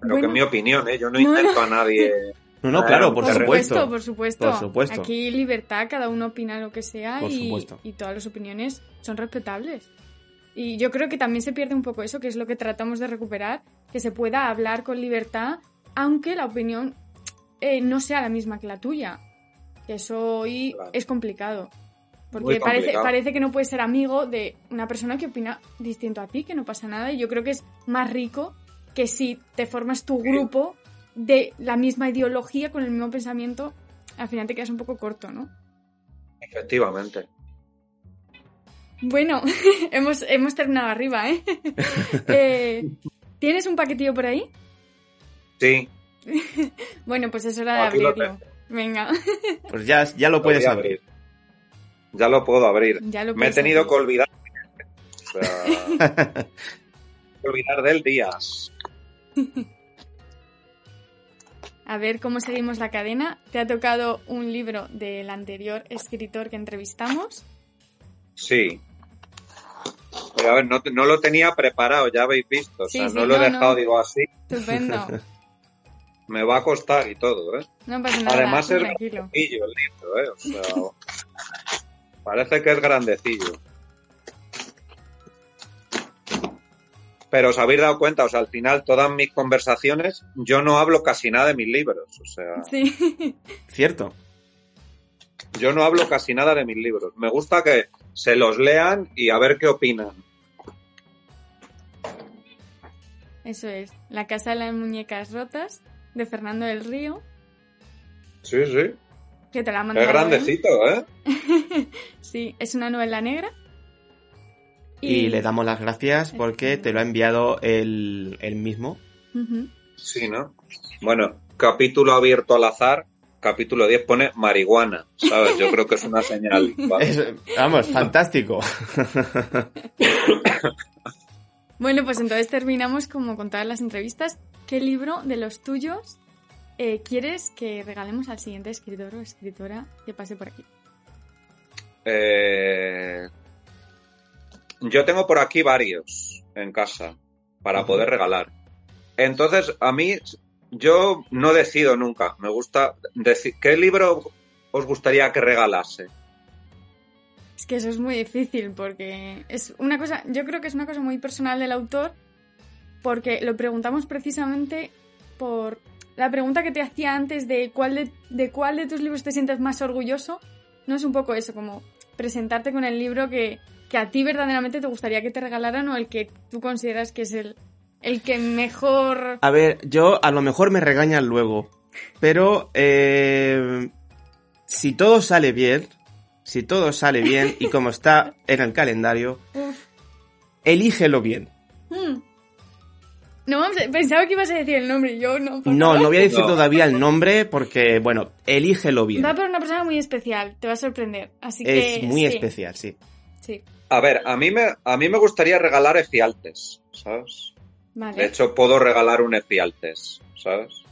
Pero que es mi opinión, ¿eh? Yo no, intento a nadie. [LAUGHS] No, no, claro, por, supuesto. Por supuesto, por supuesto. Aquí libertad, cada uno opina lo que sea y, y, todas las opiniones son respetables. Y yo creo que también se pierde un poco eso, que es lo que tratamos de recuperar, que se pueda hablar con libertad, aunque la opinión eh, no sea la misma que la tuya. Eso hoy es complicado. Porque parece, parece que no puedes ser amigo de una persona que opina distinto a ti, que no pasa nada. Y yo creo que es más rico que si te formas tu grupo de la misma ideología, con el mismo pensamiento, al final te quedas un poco corto, ¿no? Efectivamente. Bueno, [LAUGHS] hemos, hemos terminado arriba, ¿eh? [LAUGHS] ¿eh? ¿Tienes un paquetillo por ahí? Sí. [LAUGHS] bueno, pues es hora de abrirlo. Venga. [LAUGHS] Pues ya, ya lo puedes abrir. Ya lo puedo abrir. Me he tenido que olvidar. O sea, [LAUGHS] olvidar del Díaz. A ver cómo seguimos la cadena. ¿Te ha tocado un libro del anterior escritor que entrevistamos? Sí. Pero a ver, no, lo tenía preparado, ya habéis visto. O sea, no lo he dejado, digo así. Estupendo. Me va a costar y todo, ¿eh? No pasa nada. Además es grandecillo el libro, ¿eh? O sea, [LAUGHS] parece que es grandecillo. Pero os habéis dado cuenta, o sea, al final todas mis conversaciones, yo no hablo casi nada de mis libros, o sea. Sí. [LAUGHS] Cierto. Yo no hablo casi nada de mis libros. Me gusta que se los lean y a ver qué opinan. Eso es. La casa de las muñecas rotas de Fernando del Río. Sí, sí. Que te la mandado. Es grandecito, ¿eh? [LAUGHS] sí, es una novela negra. Y... le damos las gracias porque te lo ha enviado él, mismo. Sí, ¿no? Bueno, capítulo abierto al azar, capítulo 10 pone marihuana, ¿sabes? Yo creo que es una señal. [LAUGHS] vamos, fantástico. [LAUGHS] bueno, pues entonces terminamos como con todas las entrevistas. ¿Qué libro de los tuyos eh, quieres que regalemos al siguiente escritor o escritora que pase por aquí? Eh, yo tengo por aquí varios en casa para poder regalar. Entonces, a mí, yo no decido nunca. Me gusta decir, ¿qué libro os gustaría que regalase? Es que eso es muy difícil porque es una cosa, yo creo que es una cosa muy personal del autor porque lo preguntamos precisamente por la pregunta que te hacía antes de cuál de, de cuál de tus libros te sientes más orgulloso. No es un poco eso, como presentarte con el libro que, que a ti verdaderamente te gustaría que te regalaran o el que tú consideras que es el, el que mejor... A ver, yo a lo mejor me regañan luego, pero eh, si todo sale bien, si todo sale bien y como está en el calendario, [LAUGHS] elígelo bien. Hmm. No, pensaba que ibas a decir el nombre, yo no. No, no voy a decir todavía el nombre porque, bueno, elígelo bien. Va por una persona muy especial, te va a sorprender. Así que. Es muy especial, sí. Sí. A ver, a mí me, a mí me gustaría regalar efialtes, ¿sabes? De hecho, puedo regalar un efialtes, ¿sabes?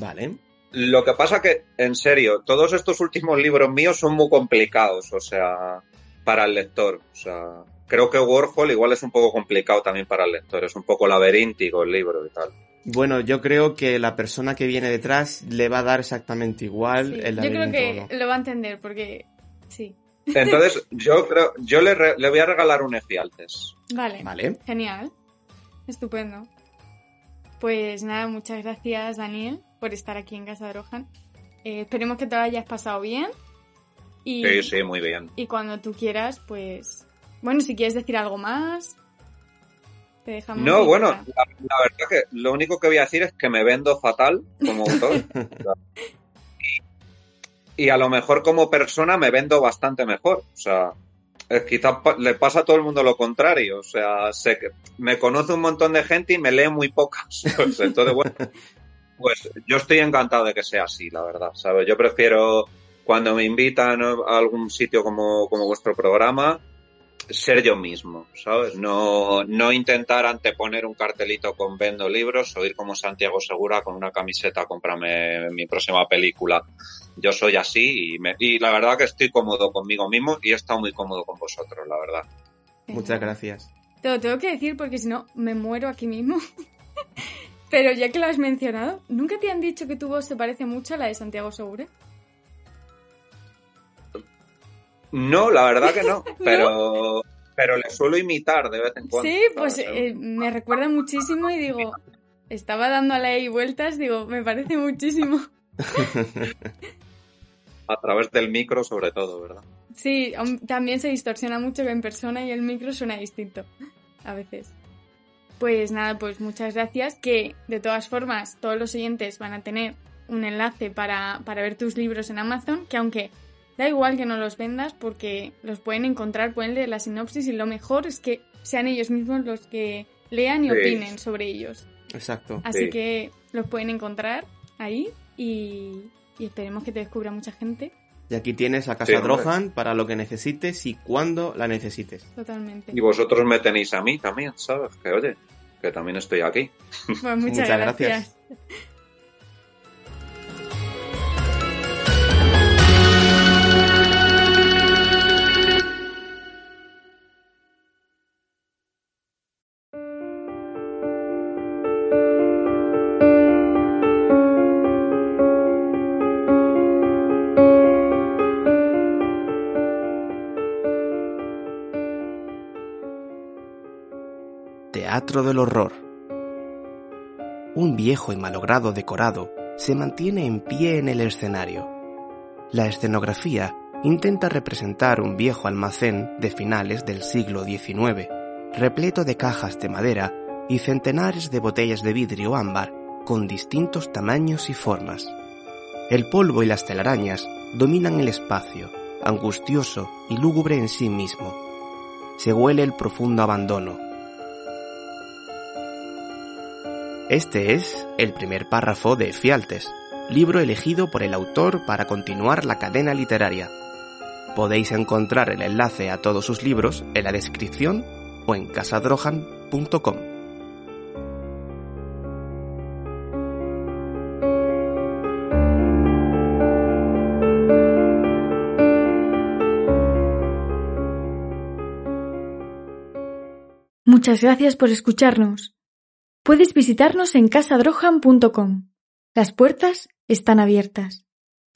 Vale. Lo que pasa que, en serio, todos estos últimos libros míos son muy complicados, o sea, para el lector. O sea, creo que Warhol igual es un poco complicado también para el lector, es un poco laberíntico el libro y tal. Bueno, yo creo que la persona que viene detrás le va a dar exactamente igual el laberinto. Yo creo que lo va a entender, porque sí. Entonces, yo creo, yo le, voy a regalar un Efialtes. Vale. Vale. Genial. Estupendo. Pues nada, muchas gracias, Daniel, por estar aquí en Casa de Rohan. Eh, esperemos que te lo hayas pasado bien. Y, sí, sí, muy bien. Y cuando tú quieras, pues. Bueno, si quieres decir algo más, te dejamos. No, bueno, la, la, verdad que lo único que voy a decir es que me vendo fatal como autor. [LAUGHS] y a lo mejor como persona me vendo bastante mejor. O sea, quizás le pasa a todo el mundo lo contrario. O sea, sé que me conoce un montón de gente y me lee muy pocas. [LAUGHS] Pues, entonces, bueno, pues yo estoy encantado de que sea así, la verdad. ¿sabes? Yo prefiero cuando me invitan a algún sitio como, como vuestro programa, ser yo mismo, ¿sabes? No, no intentar anteponer un cartelito con vendo libros o ir como Santiago Segura con una camiseta, cómprame mi próxima película. Yo soy así y, me, y la verdad que estoy cómodo conmigo mismo y he estado muy cómodo con vosotros, la verdad. Muchas gracias. Te lo tengo que decir porque si no me muero aquí mismo. [LAUGHS] Pero ya que lo has mencionado, ¿nunca te han dicho que tu voz se parece mucho a la de Santiago Segura? No, la verdad que [LAUGHS] no, pero, pero le suelo imitar de vez en cuando. Sí, pues eh, me recuerda muchísimo y digo, estaba dando a la vueltas, digo, me parece muchísimo. [LAUGHS] a través del micro sobre todo, ¿verdad? Sí, también se distorsiona mucho en persona y el micro suena distinto a veces. Pues nada, pues muchas gracias, que de todas formas todos los siguientes van a tener un enlace para, para ver tus libros en Amazon, que aunque Da igual que no los vendas porque los pueden encontrar, pueden leer la sinopsis y lo mejor es que sean ellos mismos los que lean y opinen sobre ellos. Exacto. Así que los pueden encontrar ahí y, esperemos que te descubra mucha gente. Y aquí tienes a Casa Drohan para lo que necesites y cuando la necesites. Totalmente. Y vosotros me tenéis a mí también, ¿sabes? Que oye, que también estoy aquí. Pues [LAUGHS] muchas, gracias. Del horror. Un viejo y malogrado decorado se mantiene en pie en el escenario. La escenografía intenta representar un viejo almacén de finales del siglo XIX, repleto de cajas de madera y centenares de botellas de vidrio ámbar con distintos tamaños y formas. El polvo y las telarañas dominan el espacio, angustioso y lúgubre en sí mismo. Se huele el profundo abandono. Este es el primer párrafo de Fialtes, libro elegido por el autor para continuar la cadena literaria. Podéis encontrar el enlace a todos sus libros en la descripción o en casadrojan.com. Muchas gracias por escucharnos. Puedes visitarnos en casadrohan.com. Las puertas están abiertas.